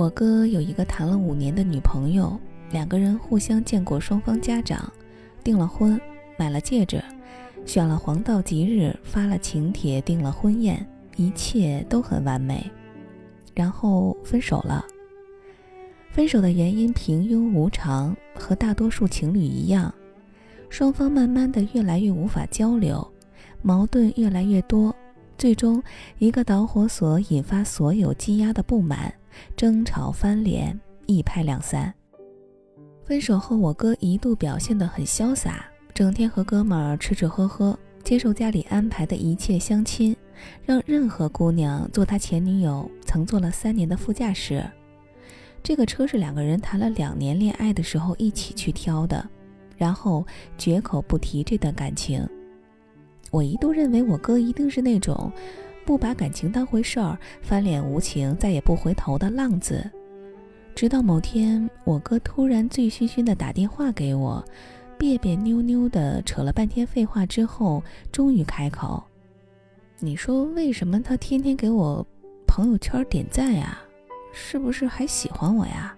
我哥有一个谈了五年的女朋友，两个人互相见过双方家长，订了婚，买了戒指，选了黄道吉日，发了请帖，订了婚宴，一切都很完美。然后分手了。分手的原因平庸无常，和大多数情侣一样，双方慢慢的越来越无法交流，矛盾越来越多，最终一个导火索引发所有积压的不满。争吵翻脸，一拍两散。分手后，我哥一度表现得很潇洒，整天和哥们儿吃吃喝喝，接受家里安排的一切相亲，让任何姑娘坐他前女友曾坐了三年的副驾驶。这个车是两个人谈了两年恋爱的时候一起去挑的，然后绝口不提这段感情。我一度认为我哥一定是那种。不把感情当回事儿，翻脸无情，再也不回头的浪子。直到某天，我哥突然醉醺醺的打电话给我，别别扭扭的扯了半天废话之后，终于开口：“你说为什么他天天给我朋友圈点赞呀？是不是还喜欢我呀？”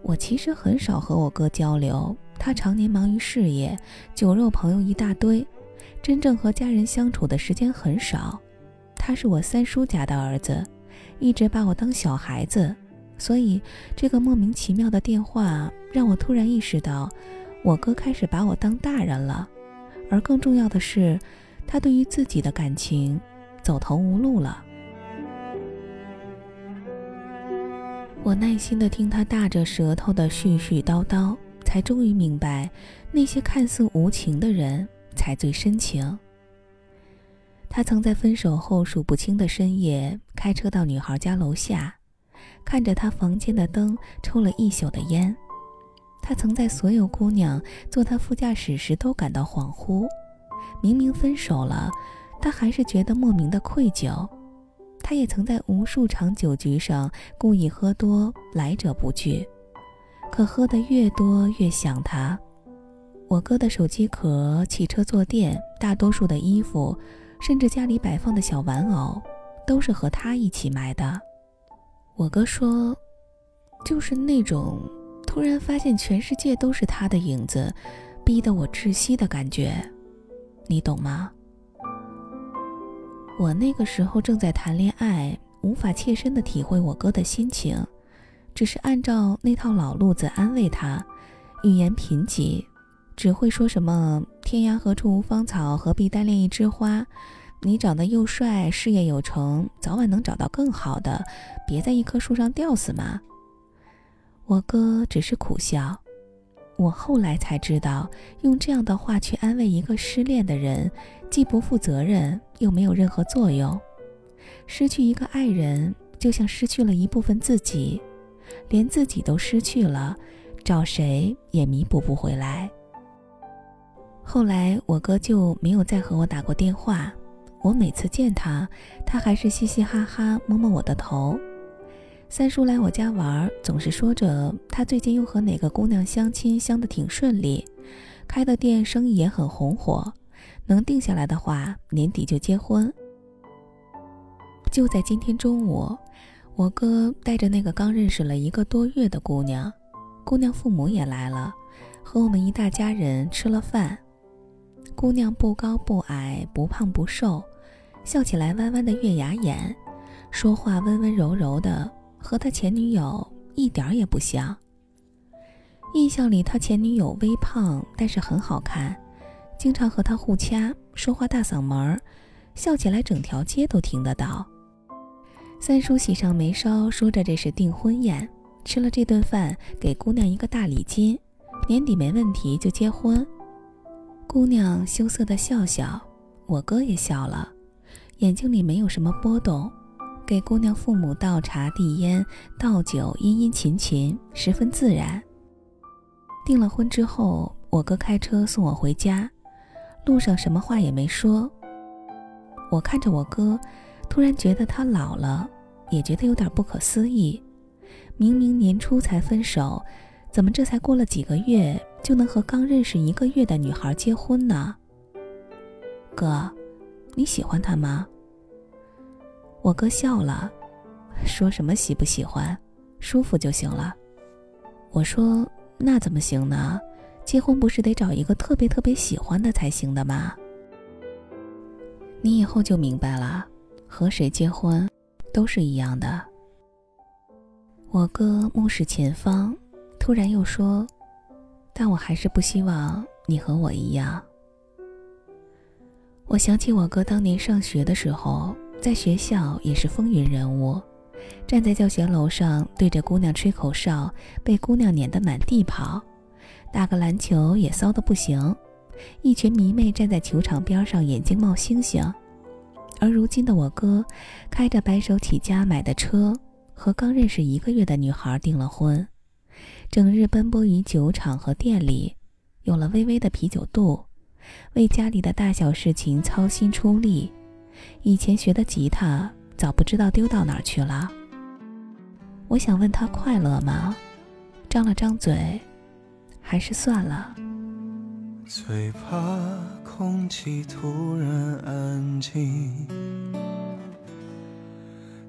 我其实很少和我哥交流，他常年忙于事业，酒肉朋友一大堆，真正和家人相处的时间很少。他是我三叔家的儿子，一直把我当小孩子，所以这个莫名其妙的电话让我突然意识到，我哥开始把我当大人了，而更重要的是，他对于自己的感情走投无路了。我耐心的听他大着舌头的絮絮叨叨，才终于明白，那些看似无情的人才最深情。他曾在分手后数不清的深夜开车到女孩家楼下，看着她房间的灯，抽了一宿的烟。他曾在所有姑娘坐他副驾驶时都感到恍惚，明明分手了，他还是觉得莫名的愧疚。他也曾在无数场酒局上故意喝多，来者不拒，可喝得越多越想他。我哥的手机壳、汽车坐垫、大多数的衣服。甚至家里摆放的小玩偶，都是和他一起买的。我哥说，就是那种突然发现全世界都是他的影子，逼得我窒息的感觉，你懂吗？我那个时候正在谈恋爱，无法切身的体会我哥的心情，只是按照那套老路子安慰他，语言贫瘠。只会说什么“天涯何处无芳草，何必单恋一枝花”。你长得又帅，事业有成，早晚能找到更好的，别在一棵树上吊死嘛。我哥只是苦笑。我后来才知道，用这样的话去安慰一个失恋的人，既不负责任，又没有任何作用。失去一个爱人，就像失去了一部分自己，连自己都失去了，找谁也弥补不回来。后来我哥就没有再和我打过电话，我每次见他，他还是嘻嘻哈哈摸摸我的头。三叔来我家玩，总是说着他最近又和哪个姑娘相亲，相得挺顺利，开的店生意也很红火，能定下来的话，年底就结婚。就在今天中午，我哥带着那个刚认识了一个多月的姑娘，姑娘父母也来了，和我们一大家人吃了饭。姑娘不高不矮，不胖不瘦，笑起来弯弯的月牙眼，说话温温柔柔的，和他前女友一点也不像。印象里他前女友微胖，但是很好看，经常和他互掐，说话大嗓门儿，笑起来整条街都听得到。三叔喜上眉梢，说着这是订婚宴，吃了这顿饭，给姑娘一个大礼金，年底没问题就结婚。姑娘羞涩的笑笑，我哥也笑了，眼睛里没有什么波动，给姑娘父母倒茶递烟倒酒，殷殷勤勤，十分自然。订了婚之后，我哥开车送我回家，路上什么话也没说。我看着我哥，突然觉得他老了，也觉得有点不可思议。明明年初才分手，怎么这才过了几个月？就能和刚认识一个月的女孩结婚呢？哥，你喜欢她吗？我哥笑了，说什么喜不喜欢，舒服就行了。我说那怎么行呢？结婚不是得找一个特别特别喜欢的才行的吗？你以后就明白了，和谁结婚，都是一样的。我哥目视前方，突然又说：“但我还是不希望你和我一样。”我想起我哥当年上学的时候，在学校也是风云人物，站在教学楼上对着姑娘吹口哨，被姑娘撵得满地跑；打个篮球也骚得不行，一群迷妹站在球场边上，眼睛冒星星。而如今的我哥，开着白手起家买的车，和刚认识一个月的女孩订了婚，整日奔波于酒厂和店里，有了微微的啤酒肚。为家里的大小事情操心出力，以前学的吉他早不知道丢到哪儿去了。我想问他快乐吗？张了张嘴，还是算了。最怕空气突然安静，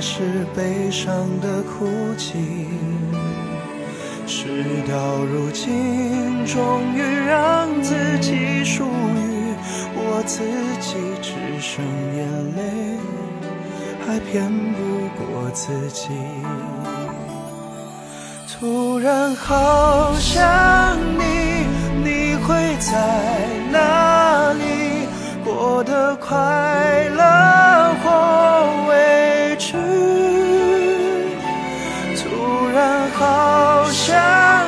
是悲伤的哭泣。事到如今，终于让自己属于我自己，只剩眼泪，还骗不过自己。突然好想你，你会在哪里？过得快乐或好。想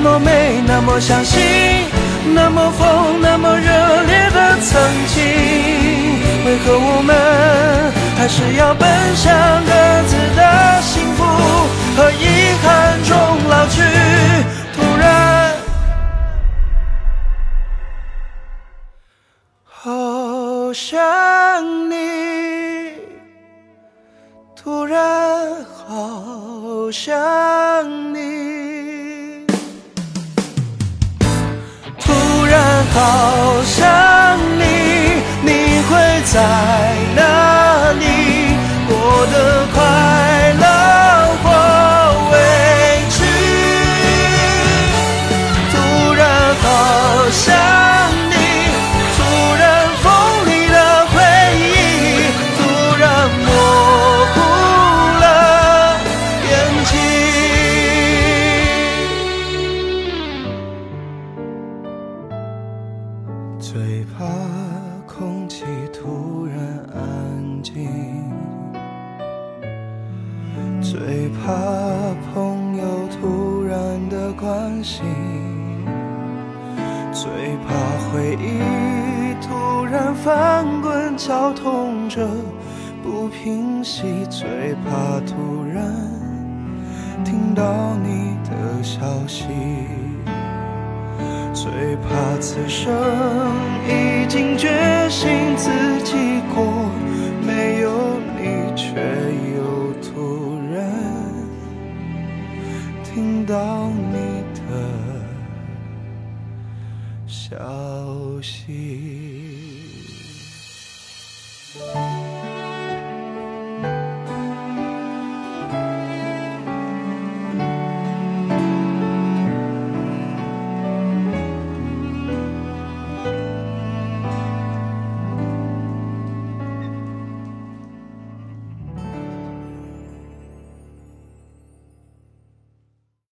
那么美，那么相信，那么疯，那么热烈的曾经，为何我们还是要奔向各自的幸福和遗憾中老去？突然，好想你，突然好想你。关心，最怕回忆突然翻滚绞痛着不平息，最怕突然听到你的消息，最怕此生